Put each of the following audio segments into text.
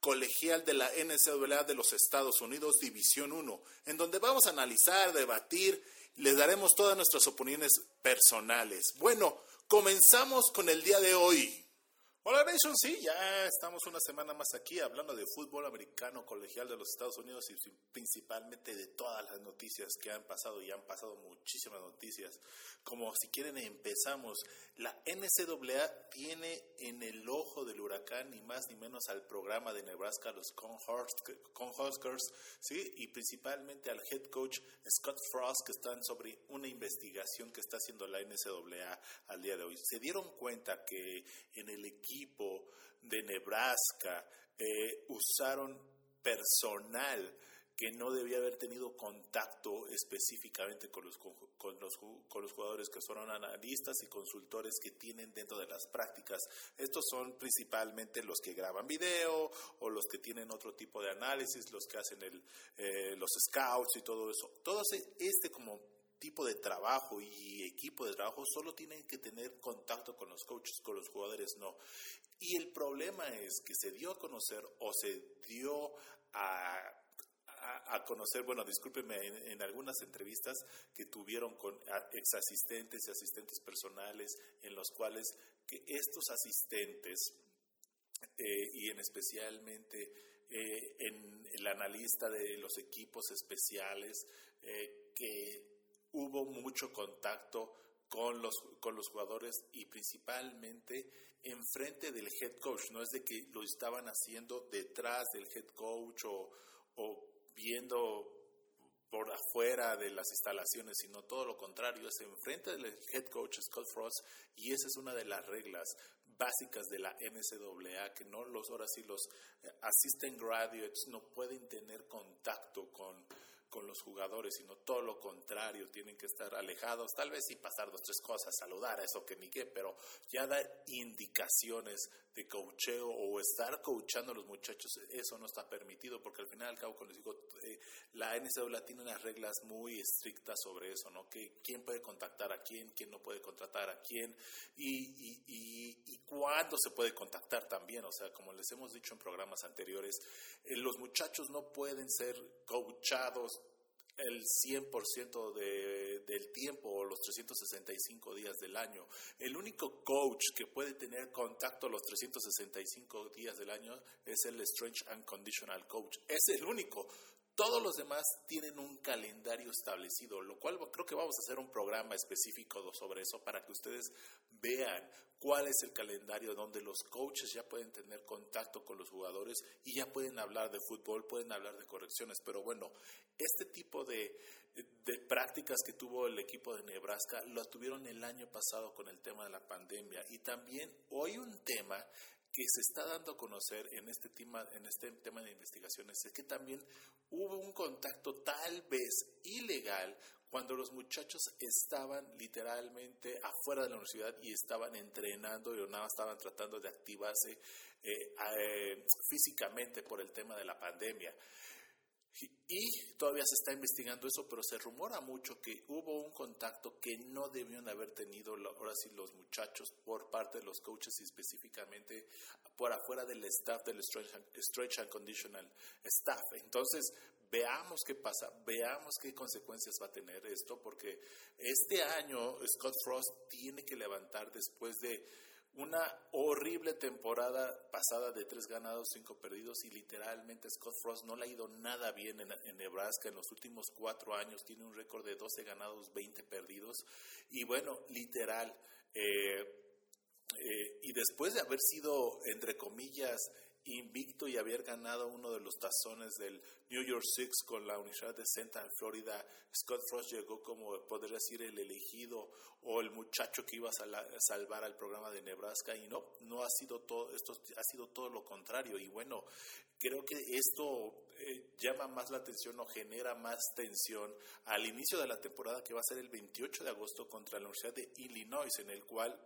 colegial de la NCAA de los Estados Unidos, División 1, en donde vamos a analizar, debatir, les daremos todas nuestras opiniones personales. Bueno, comenzamos con el día de hoy. Hola Nation, sí, ya estamos una semana más aquí hablando de fútbol americano colegial de los Estados Unidos y principalmente de todas las noticias que han pasado y han pasado muchísimas noticias. Como si quieren empezamos, la NCAA tiene en el ojo del huracán ni más ni menos al programa de Nebraska, los Cornhuskers, sí, y principalmente al head coach Scott Frost que están sobre una investigación que está haciendo la NCAA al día de hoy. Se dieron cuenta que en el equipo equipo de Nebraska eh, usaron personal que no debía haber tenido contacto específicamente con los, con, los, con los jugadores que son analistas y consultores que tienen dentro de las prácticas. Estos son principalmente los que graban video o los que tienen otro tipo de análisis, los que hacen el, eh, los scouts y todo eso. Todo este como tipo de trabajo y equipo de trabajo solo tienen que tener contacto con los coaches, con los jugadores no. Y el problema es que se dio a conocer o se dio a, a, conocer, bueno, discúlpenme, en, algunas entrevistas que tuvieron con ex asistentes y asistentes personales, en los cuales que estos asistentes, eh, y en especialmente eh, en el analista de los equipos especiales, eh, que hubo mucho contacto con los, con los jugadores y principalmente enfrente del head coach. No es de que lo estaban haciendo detrás del head coach o, o viendo por afuera de las instalaciones, sino todo lo contrario, es enfrente del head coach Scott Frost y esa es una de las reglas básicas de la NCAA, que no los, ahora sí los eh, assistant graduates no pueden tener contacto con con los jugadores, sino todo lo contrario, tienen que estar alejados, tal vez sí pasar dos, tres cosas, saludar a eso que ni qué, pero ya da indicaciones de coacheo o estar coachando a los muchachos, eso no está permitido, porque al final al cabo, como les digo, eh, la NCAA tiene unas reglas muy estrictas sobre eso, ¿no? Que quién puede contactar a quién, quién no puede contratar a quién y, y, y, y cuándo se puede contactar también, o sea, como les hemos dicho en programas anteriores, eh, los muchachos no pueden ser coachados el 100% de, del tiempo o los 365 días del año. El único coach que puede tener contacto los 365 días del año es el Strange and Conditional Coach. Es el único. Todos los demás tienen un calendario establecido, lo cual creo que vamos a hacer un programa específico sobre eso para que ustedes vean cuál es el calendario donde los coaches ya pueden tener contacto con los jugadores y ya pueden hablar de fútbol, pueden hablar de correcciones. Pero bueno, este tipo de, de prácticas que tuvo el equipo de Nebraska lo tuvieron el año pasado con el tema de la pandemia. Y también hoy un tema que se está dando a conocer en este tema, en este tema de investigaciones es que también hubo un contacto tal vez ilegal cuando los muchachos estaban literalmente afuera de la universidad y estaban entrenando y nada estaban tratando de activarse eh, eh, físicamente por el tema de la pandemia. Y todavía se está investigando eso, pero se rumora mucho que hubo un contacto que no debían haber tenido ahora sí los muchachos por parte de los coaches y específicamente por afuera del staff del Stretch and Conditional Staff. Entonces, veamos qué pasa, veamos qué consecuencias va a tener esto, porque este año Scott Frost tiene que levantar después de una horrible temporada pasada de tres ganados, cinco perdidos y literalmente Scott Frost no le ha ido nada bien en, Nebraska en los últimos cuatro años, tiene un récord de 12 ganados, 20 perdidos. Y bueno, literal, eh, eh, y después de haber sido, entre comillas, invicto y haber ganado uno de los tazones del New York Six con la Universidad de Central Florida, Scott Frost llegó como, podría decir, el elegido o el muchacho que iba a salvar al programa de Nebraska. Y no, no ha sido todo, esto ha sido todo lo contrario. Y bueno, creo que esto eh, llama más la atención o genera más tensión al inicio de la temporada que va a ser el 28 de agosto contra la Universidad de Illinois, en el cual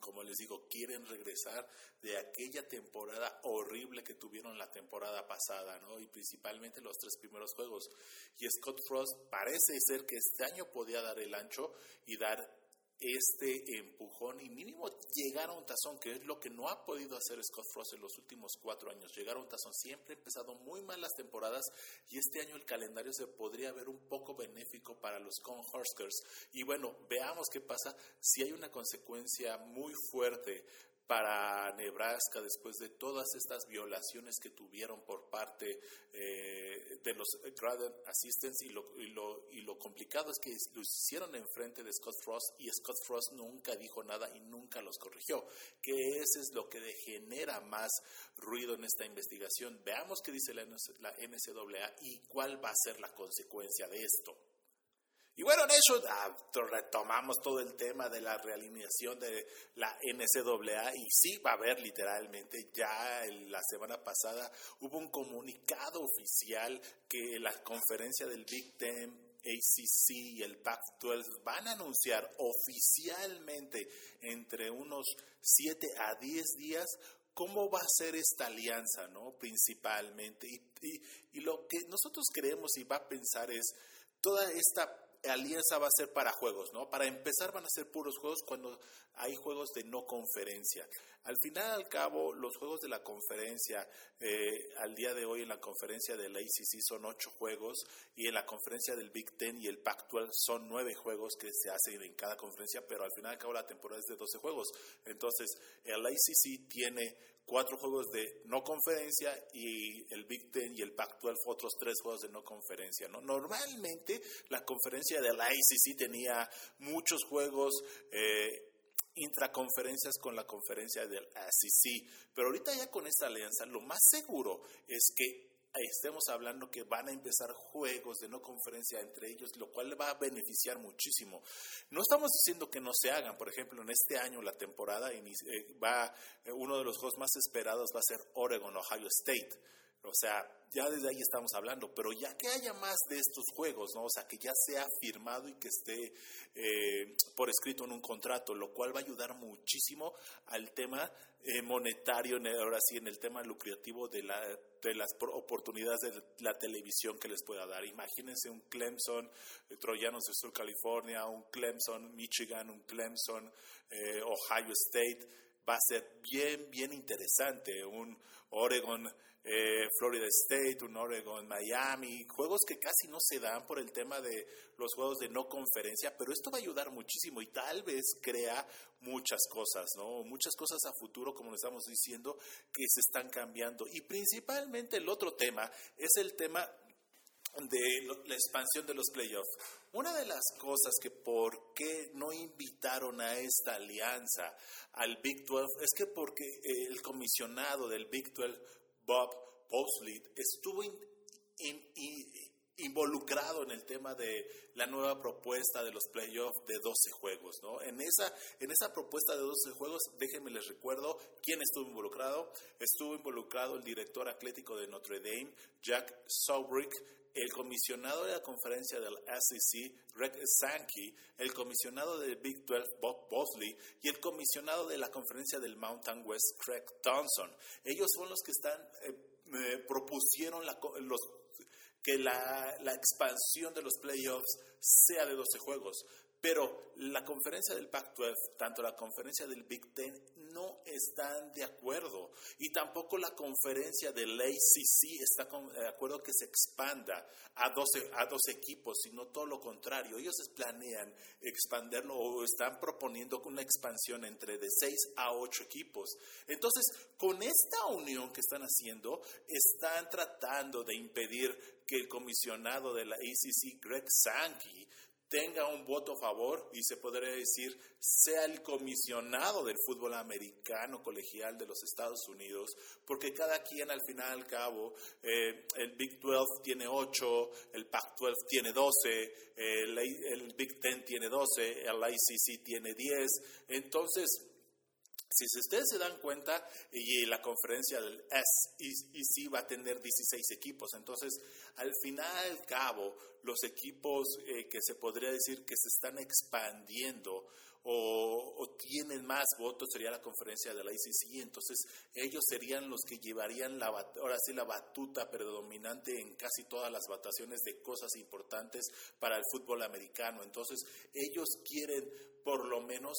como les digo, quieren regresar de aquella temporada horrible que tuvieron la temporada pasada, ¿no? Y principalmente los tres primeros juegos. Y Scott Frost parece ser que este año podía dar el ancho y dar este empujón y mínimo llegar a un tazón, que es lo que no ha podido hacer Scott Frost en los últimos cuatro años. Llegar a un tazón siempre ha empezado muy mal las temporadas y este año el calendario se podría ver un poco benéfico para los Cornhuskers. Y bueno, veamos qué pasa si hay una consecuencia muy fuerte para Nebraska después de todas estas violaciones que tuvieron por parte eh, de los Graduate Assistants y lo, y, lo, y lo complicado es que lo hicieron enfrente de Scott Frost y Scott Frost nunca dijo nada y nunca los corrigió, que ese es lo que genera más ruido en esta investigación. Veamos qué dice la NCAA y cuál va a ser la consecuencia de esto. Y bueno, en eso ah, retomamos todo el tema de la realineación de la NCAA y sí va a haber literalmente, ya la semana pasada hubo un comunicado oficial que la conferencia del Big Ten ACC y el Pac-12 van a anunciar oficialmente entre unos 7 a 10 días cómo va a ser esta alianza, ¿no? Principalmente. Y, y lo que nosotros creemos y va a pensar es toda esta alianza va a ser para juegos, ¿no? Para empezar van a ser puros juegos cuando hay juegos de no conferencia. Al final, al cabo, los juegos de la conferencia, eh, al día de hoy en la conferencia de la ACC son ocho juegos y en la conferencia del Big Ten y el Pac-12 son nueve juegos que se hacen en cada conferencia, pero al final, al cabo, la temporada es de 12 juegos. Entonces, el ACC tiene cuatro juegos de no conferencia y el Big Ten y el Pac-12 otros tres juegos de no conferencia. ¿no? Normalmente la conferencia de la ACC tenía muchos juegos eh, intraconferencias con la conferencia del ACC, pero ahorita ya con esta alianza lo más seguro es que estemos hablando que van a empezar juegos de no conferencia entre ellos, lo cual va a beneficiar muchísimo. No estamos diciendo que no se hagan, por ejemplo, en este año la temporada eh, va eh, uno de los juegos más esperados va a ser Oregon Ohio State. O sea, ya desde ahí estamos hablando, pero ya que haya más de estos juegos, ¿no? O sea, que ya sea firmado y que esté eh, por escrito en un contrato, lo cual va a ayudar muchísimo al tema eh, monetario, ahora sí, en el tema lucrativo de, la, de las oportunidades de la televisión que les pueda dar. Imagínense un Clemson, eh, Troyanos de Sur California, un Clemson, Michigan, un Clemson, Ohio State. Va a ser bien, bien interesante. Un Oregon eh, Florida State, un Oregon, Miami, juegos que casi no se dan por el tema de los juegos de no conferencia, pero esto va a ayudar muchísimo y tal vez crea muchas cosas, ¿no? Muchas cosas a futuro, como le estamos diciendo, que se están cambiando. Y principalmente el otro tema es el tema de la expansión de los playoffs. Una de las cosas que por qué no invitaron a esta alianza al Big 12 es que porque el comisionado del Big 12 Bob Postleet estuvo involucrado en el tema de la nueva propuesta de los playoffs de 12 juegos, ¿no? En esa, en esa propuesta de 12 juegos, déjenme les recuerdo quién estuvo involucrado. Estuvo involucrado el director atlético de Notre Dame, Jack Sobrick, el comisionado de la conferencia del SEC, Greg Sankey, el comisionado del Big 12, Bob Bosley, y el comisionado de la conferencia del Mountain West, Craig Thompson. Ellos son los que están, eh, propusieron que la, la expansión de los playoffs sea de 12 juegos. Pero la conferencia del Pac-12, tanto la conferencia del Big Ten, no están de acuerdo. Y tampoco la conferencia del ACC está de acuerdo que se expanda a 12, a 12 equipos, sino todo lo contrario. Ellos planean expanderlo o están proponiendo una expansión entre de 6 a 8 equipos. Entonces, con esta unión que están haciendo, están tratando de impedir que el comisionado de la ACC, Greg Sankey, tenga un voto a favor y se podría decir sea el comisionado del fútbol americano colegial de los Estados Unidos, porque cada quien al final al cabo, eh, el Big 12 tiene 8, el Pac 12 tiene 12, el, el Big 10 tiene 12, el ICC tiene 10, entonces si ustedes se dan cuenta, y la conferencia del SEC va a tener 16 equipos, entonces al final al cabo, los equipos eh, que se podría decir que se están expandiendo o, tienen más votos sería la conferencia de la ICC, entonces ellos serían los que llevarían la, ahora sí la batuta predominante en casi todas las votaciones de cosas importantes para el fútbol americano, entonces ellos quieren por lo menos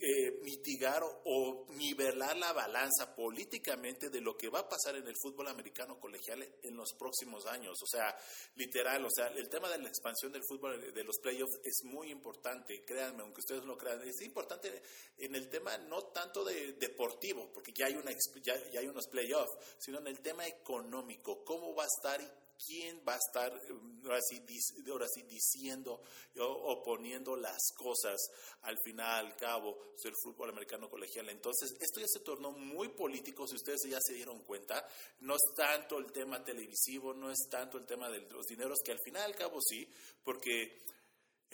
eh, mitigar o nivelar la balanza políticamente de lo que va a pasar en el fútbol americano colegial en los próximos años. O sea, literal, o sea, el tema de la expansión del fútbol, de los playoffs, es muy importante, créanme, aunque ustedes no lo crean, es importante en el tema no tanto de deportivo, porque ya hay, una, ya, ya hay unos playoffs, sino en el tema económico, cómo va a estar quién va a estar ahora sí, diciendo o, poniendo las cosas al final, al cabo, del fútbol americano colegial. Entonces, esto ya se tornó muy político, si ustedes ya se dieron cuenta. No es tanto el tema televisivo, no es tanto el tema de los dineros, que al final, al cabo sí, porque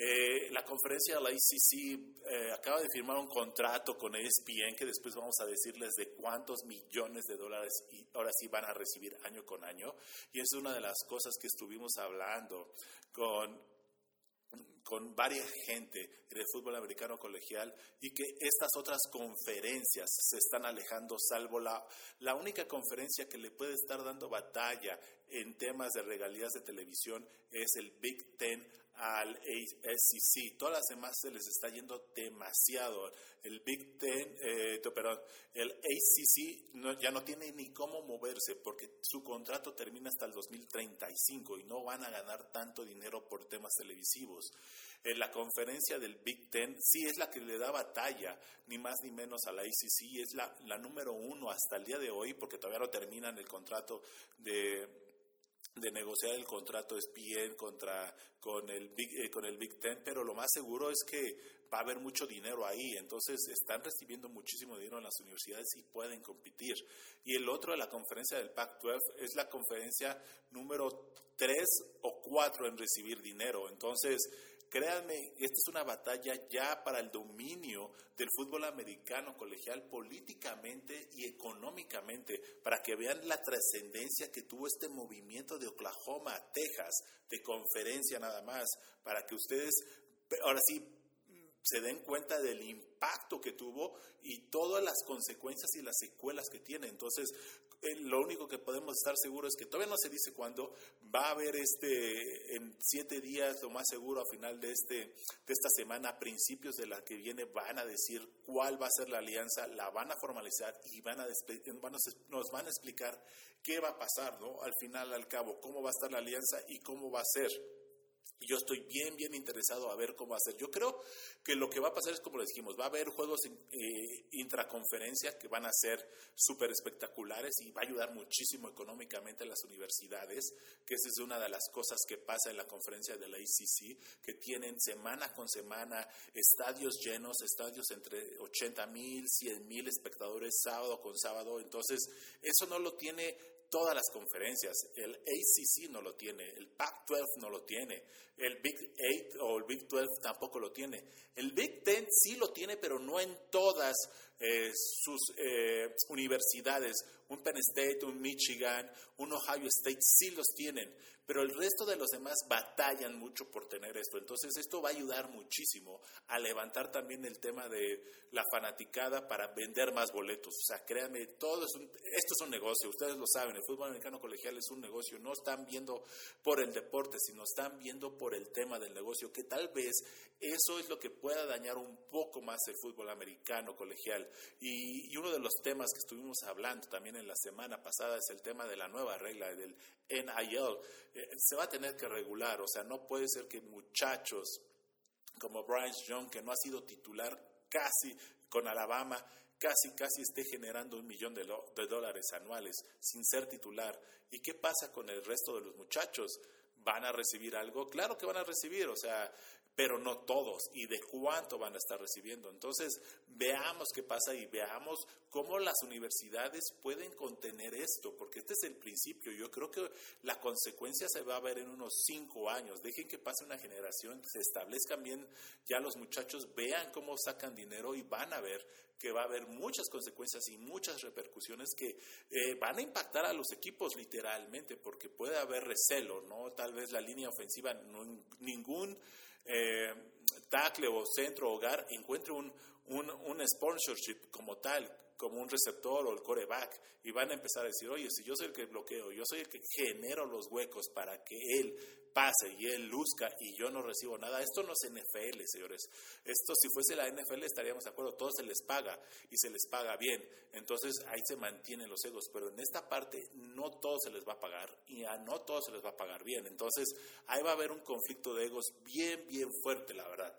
eh, la conferencia de la ICC eh, acaba de firmar un contrato con ESPN que después vamos a decirles de cuántos millones de dólares y ahora sí van a recibir año con año. Y es una de las cosas que estuvimos hablando con, con varias gente en el fútbol americano colegial y que estas otras conferencias se están alejando, salvo la, la única conferencia que le puede estar dando batalla en temas de regalías de televisión es el Big Ten al SEC. Todas las demás se les está yendo demasiado. El Big Ten, eh, perdón, el ACC ya no tiene ni cómo moverse porque su contrato termina hasta el 2035 y no van a ganar tanto dinero por temas televisivos. En la conferencia del Big Ten sí es la que le da batalla, ni más ni menos a la ACC, es la, la número uno hasta el día de hoy porque todavía no terminan el contrato de de negociar el contrato es bien contra con el Big, eh, con el Big Ten, pero lo más seguro es que va a haber mucho dinero ahí, entonces están recibiendo muchísimo dinero en las universidades y pueden competir. Y el otro de la conferencia del Pac-12 es la conferencia número 3 o 4 en recibir dinero, entonces Créanme, esta es una batalla ya para el dominio del fútbol americano colegial políticamente y económicamente, para que vean la trascendencia que tuvo este movimiento de Oklahoma a Texas, de conferencia nada más, para que ustedes, ahora sí, se den cuenta del impacto que tuvo y todas las consecuencias y las secuelas que tiene. Entonces, lo único que podemos estar seguros es que todavía no se dice cuándo va a haber este, en siete días, lo más seguro, a final de, este, de esta semana, a principios de la que viene, van a decir cuál va a ser la alianza, la van a formalizar y van a, nos van a explicar qué va a pasar, ¿no? Al final, al cabo, cómo va a estar la alianza y cómo va a ser. Y yo estoy bien, bien interesado a ver cómo hacer. Yo creo que lo que va a pasar es como lo dijimos, va a haber juegos eh, intraconferencia que van a ser súper espectaculares y va a ayudar muchísimo económicamente a las universidades, que esa es una de las cosas que pasa en la conferencia de la ICC, que tienen semana con semana estadios llenos, estadios entre 80 mil, 100 mil espectadores sábado con sábado. Entonces, eso no lo tiene todas las conferencias. El ACC no lo tiene, el Pac-12 no lo tiene, el Big 8 o el Big 12 tampoco lo tiene. El Big 10 sí lo tiene, pero no en todas eh, sus eh, universidades. Un Penn State, un Michigan, un Ohio State sí los tienen, pero el resto de los demás batallan mucho por tener esto. Entonces esto va a ayudar muchísimo a levantar también el tema de la fanaticada para vender más boletos. O sea, créanme, todo es esto es un negocio, ustedes lo saben, el fútbol americano colegial es un negocio, no están viendo por el deporte, sino están viendo por el tema del negocio, que tal vez eso es lo que pueda dañar un poco más el fútbol americano colegial. Y, uno de los temas que estuvimos hablando también en la semana pasada es el tema de la nueva regla del NIL. Eh, se va a tener que regular, o sea, no puede ser que muchachos como Bryce Young, que no ha sido titular casi con Alabama, casi, casi esté generando un millón de, de, dólares anuales sin ser titular. ¿Y qué pasa con el resto de los muchachos? ¿Van a recibir algo? Claro que van a recibir, o sea, pero no todos, y de cuánto van a estar recibiendo. Entonces, veamos qué pasa y veamos cómo las universidades pueden contener esto, porque este es el principio. Yo creo que la consecuencia se va a ver en unos cinco años. Dejen que pase una generación, se establezcan bien, ya los muchachos vean cómo sacan dinero y van a ver que va a haber muchas consecuencias y muchas repercusiones que eh, van a impactar a los equipos literalmente, porque puede haber recelo, ¿no? Tal vez la línea ofensiva, ningún eh, tackle o centro hogar encuentre un, un, un sponsorship como tal, como un receptor o el coreback, y van a empezar a decir, oye, si yo soy el que bloqueo, yo soy el que genero los huecos para que él pase y él luzca y yo no recibo nada. Esto no es NFL, señores. Esto si fuese la NFL estaríamos de acuerdo, todo se les paga y se les paga bien. Entonces ahí se mantienen los egos, pero en esta parte no todo se les va a pagar y a no todo se les va a pagar bien. Entonces ahí va a haber un conflicto de egos bien, bien fuerte, la verdad.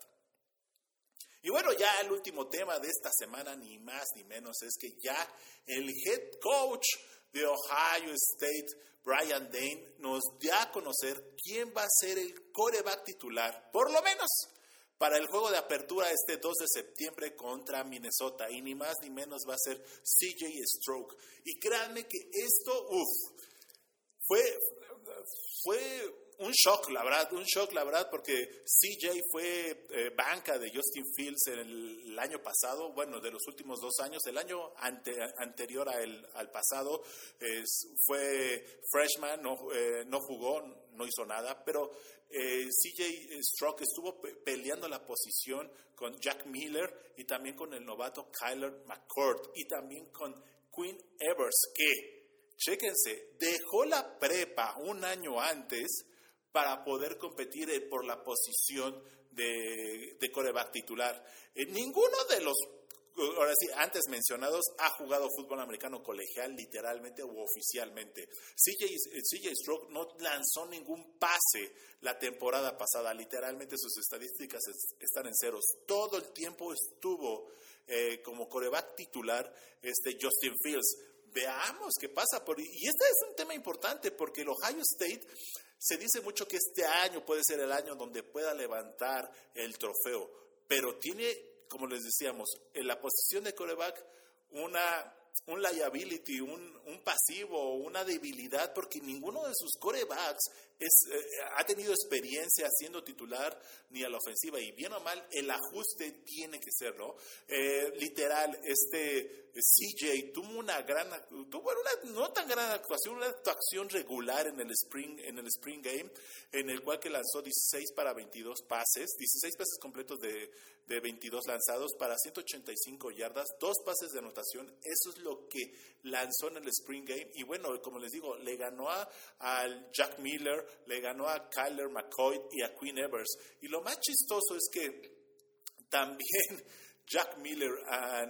Y bueno, ya el último tema de esta semana, ni más ni menos, es que ya el head coach de Ohio State, Brian Dane, nos da a conocer quién va a ser el coreback titular, por lo menos para el juego de apertura este 2 de septiembre contra Minnesota. Y ni más ni menos va a ser CJ Stroke. Y créanme que esto, uff, fue, fue un shock, la verdad, un shock, la verdad, porque CJ fue eh, banca de Justin Fields en el, año pasado, bueno, de los últimos dos años, el año anterior a el, al pasado fue freshman, no, eh, no jugó, no hizo nada, pero eh, CJ Stroke estuvo peleando la posición con Jack Miller y también con el novato Kyler McCourt y también con Quinn Evers, que, chéquense, dejó la prepa un año antes para poder competir eh, por la posición de, de coreback titular. Eh, ninguno de los ahora sí, antes mencionados, ha jugado fútbol americano colegial literalmente u oficialmente. CJ, CJ Stroke no lanzó ningún pase la temporada pasada, literalmente sus estadísticas están en ceros. Todo el tiempo estuvo eh, como coreback titular este Justin Fields. Veamos qué pasa. Por, y este es un tema importante porque el Ohio State se dice mucho que este año puede ser el año donde pueda levantar el trofeo, pero tiene, como les decíamos, en la posición de coreback una un liability, un, un, pasivo, una debilidad, porque ninguno de sus corebacks es, eh, ha tenido experiencia siendo titular ni a la ofensiva. Y bien o mal, el ajuste tiene que ser, ¿no? Eh, literal, este CJ tuvo una gran, tuvo no tan gran actuación, una actuación regular en el Spring, en el Spring Game, en el cual que lanzó 16 para 22 pases, 16 pases completos de, de 22 lanzados para 185 yardas, dos pases de anotación. Eso es lo que lanzó en el Spring Game. Y bueno, como les digo, le ganó a, al Jack Miller, le ganó a Kyler McCoy y a Quinn Evers. Y lo más chistoso es que también Jack Miller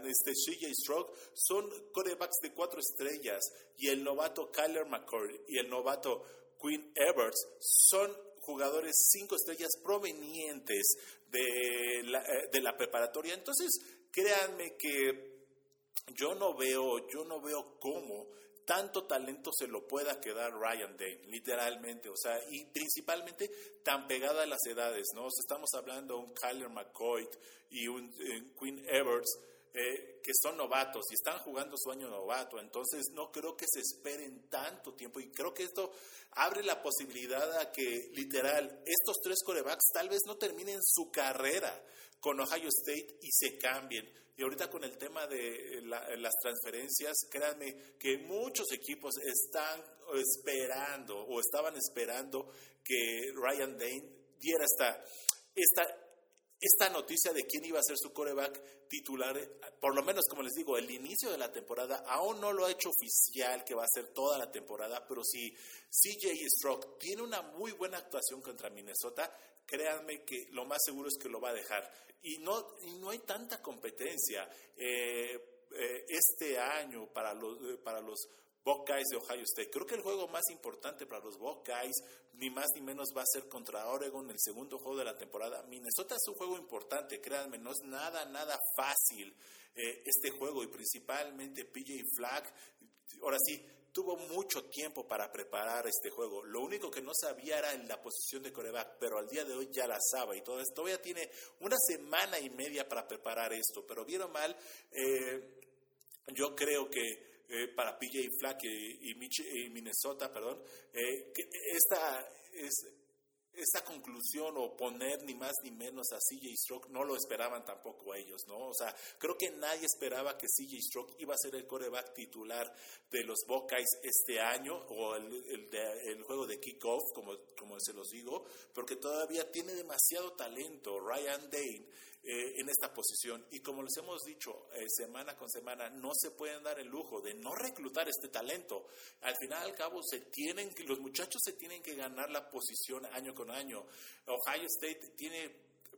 y este CJ Stroke son corebacks de cuatro estrellas y el novato Kyler McCoy y el novato Quinn Evers son jugadores cinco estrellas provenientes de la, eh, de la preparatoria. Entonces, créanme que yo no veo, yo no veo cómo tanto talento se lo pueda quedar Ryan Dane, literalmente, o sea, y principalmente tan pegada a las edades, ¿no? estamos hablando de un Kyler McCoy y un, un Quinn Everts, eh, que son novatos y están jugando su año novato. Entonces no creo que se esperen tanto tiempo y creo que esto abre la posibilidad a que literal estos tres corebacks tal vez no terminen su carrera con Ohio State y se cambien. Y ahorita con el tema de las transferencias, créanme que muchos equipos están esperando o estaban esperando que Ryan Dane diera esta, esta esta noticia de quién iba a ser su coreback titular, por lo menos como les digo, el inicio de la temporada aún no lo ha hecho oficial que va a ser toda la temporada, pero si CJ Stroke tiene una muy buena actuación contra Minnesota, créanme que lo más seguro es que lo va a dejar. Y no, no hay tanta competencia eh, eh, este año para los, para los Buckeyes de Ohio State. Creo que el juego más importante para los Buckeyes, ni más ni menos, va a ser contra Oregon, el segundo juego de la temporada. Minnesota es un juego importante, créanme, no es nada, nada fácil eh, este juego y principalmente PJ Flag. Ahora sí, tuvo mucho tiempo para preparar este juego. Lo único que no sabía era la posición de coreback, pero al día de hoy ya la sabe y esto. Todavía tiene una semana y media para preparar esto, pero vieron mal. Eh, yo creo que eh, para PJ Flack y, y, Minnesota, perdón, eh, esta es esta conclusión o poner ni más ni menos a CJ Stroke no lo esperaban tampoco ellos, ¿no? O sea, creo que nadie esperaba que CJ Stroke iba a ser el coreback titular de los Buckeyes este año o el, el, juego de kickoff, como, como se los digo, porque todavía tiene demasiado talento. Ryan Dane eh, en esta posición. Y como les hemos dicho eh, semana con semana, no se pueden dar el lujo de no reclutar este talento. Al final al cabo, se tienen, los muchachos se tienen que ganar la posición año con año. Ohio State tiene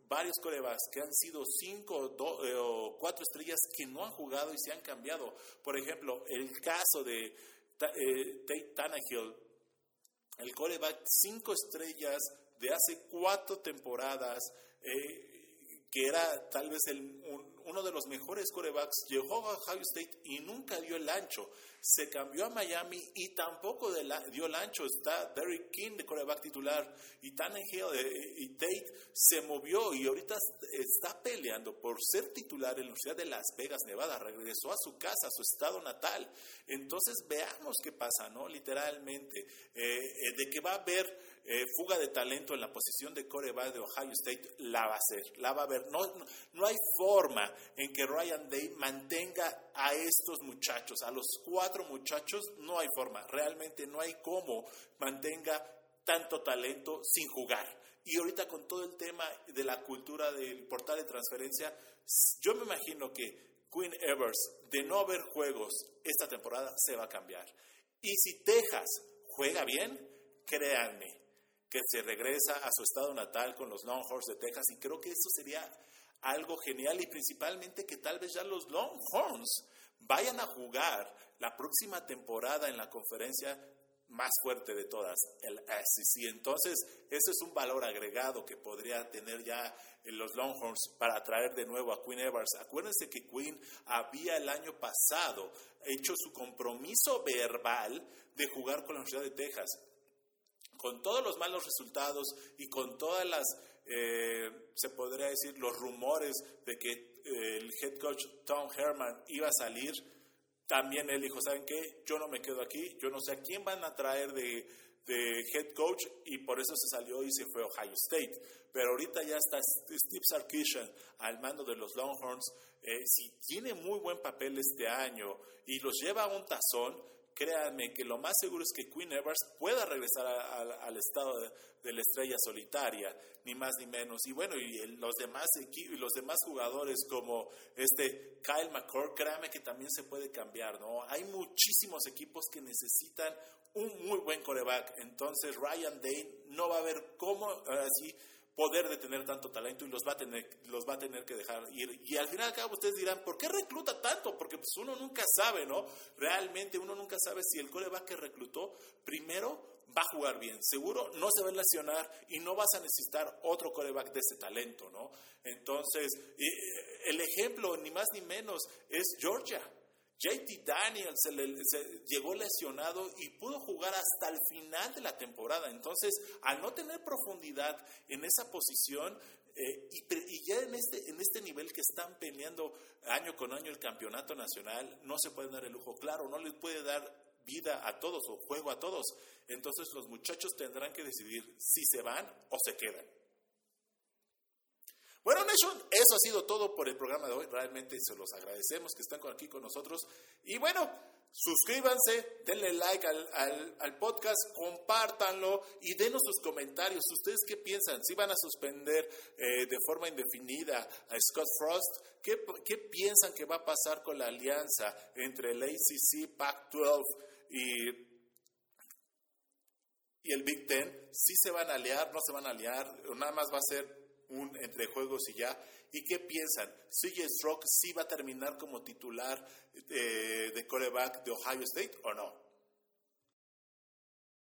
varios corebacks que han sido cinco eh, o cuatro estrellas que no han jugado y se han cambiado. Por ejemplo, el caso de Tate Tannehill, el coreback cinco estrellas de hace cuatro temporadas. Eh, que era tal vez el, uno de los mejores corebacks, llegó a Ohio State y nunca dio el ancho. Se cambió a Miami y tampoco dio el ancho. Está Derrick King de coreback titular y Tannehill eh, y Tate se movió y ahorita está peleando por ser titular en la Universidad de Las Vegas, Nevada. Regresó a su casa, a su estado natal. Entonces veamos qué pasa, ¿no? Literalmente, eh, eh, de que va a haber eh, fuga de talento en la posición de coreback de Ohio State, la va a hacer, la va a ver. No, no, hay forma en que Ryan Day mantenga a estos muchachos, a los cuatro muchachos, no hay forma, realmente no hay cómo mantenga tanto talento sin jugar. Y ahorita con todo el tema de la cultura del portal de transferencia, yo me imagino que Quinn Evers, de no haber juegos esta temporada, se va a cambiar. Y si Texas juega bien, créanme, que se regresa a su estado natal con los Longhorns de Texas y creo que eso sería algo genial y principalmente que tal vez ya los Longhorns vayan a jugar la próxima temporada en la conferencia más fuerte de todas, el SEC. Entonces, eso es un valor agregado que podría tener ya los Longhorns para traer de nuevo a Quinn Evers. Acuérdense que Quinn había el año pasado hecho su compromiso verbal de jugar con la Universidad de Texas con todos los malos resultados y con todas las, eh, se podría decir, los rumores de que eh, el head coach Tom Herman iba a salir, también él dijo, ¿saben qué? Yo no me quedo aquí, yo no sé a quién van a traer de, head coach y por eso se salió y se fue a Ohio State. Pero ahorita ya está Steve Sarkisian al mando de los Longhorns. Eh, si tiene muy buen papel este año y los lleva a un tazón, créanme que lo más seguro es que Queen Evers pueda regresar al estado de, la estrella solitaria, ni más ni menos. Y bueno, y los demás los demás jugadores como este Kyle McCord, créanme que también se puede cambiar, ¿no? Hay muchísimos equipos que necesitan un muy buen coreback. Entonces Ryan Day no va a ver cómo así poder de tener tanto talento y los va a tener, los va a tener que dejar ir. Y al final ustedes dirán, ¿por qué recluta tanto? Porque pues uno nunca sabe, ¿no? Realmente uno nunca sabe si el coreback que reclutó primero va a jugar bien. Seguro no se va a lesionar y no vas a necesitar otro coreback de ese talento, ¿no? Entonces, el ejemplo, ni más ni menos, es Georgia. JT Daniels se, llegó lesionado y pudo jugar hasta el final de la temporada. Entonces, al no tener profundidad en esa posición, eh, y, ya en este, en este nivel que están peleando año con año el campeonato nacional, no se puede dar el lujo, claro, no les puede dar vida a todos o juego a todos. Entonces los muchachos tendrán que decidir si se van o se quedan. Bueno, Nation, eso ha sido todo por el programa de hoy. Realmente se los agradecemos que están aquí con nosotros. Y bueno, suscríbanse, denle like al, podcast, compártanlo y denos sus comentarios. ¿Ustedes qué piensan? ¿Si van a suspender eh, de forma indefinida a Scott Frost? ¿Qué, ¿Qué, piensan que va a pasar con la alianza entre el ACC, Pac-12 y, y el Big Ten? ¿Sí se van a aliar? ¿No se van a aliar? ¿O nada más va a ser un entre juegos y ya. ¿Y qué piensan? ¿CJ Stroke sí va a terminar como titular de, de coreback de Ohio State o no?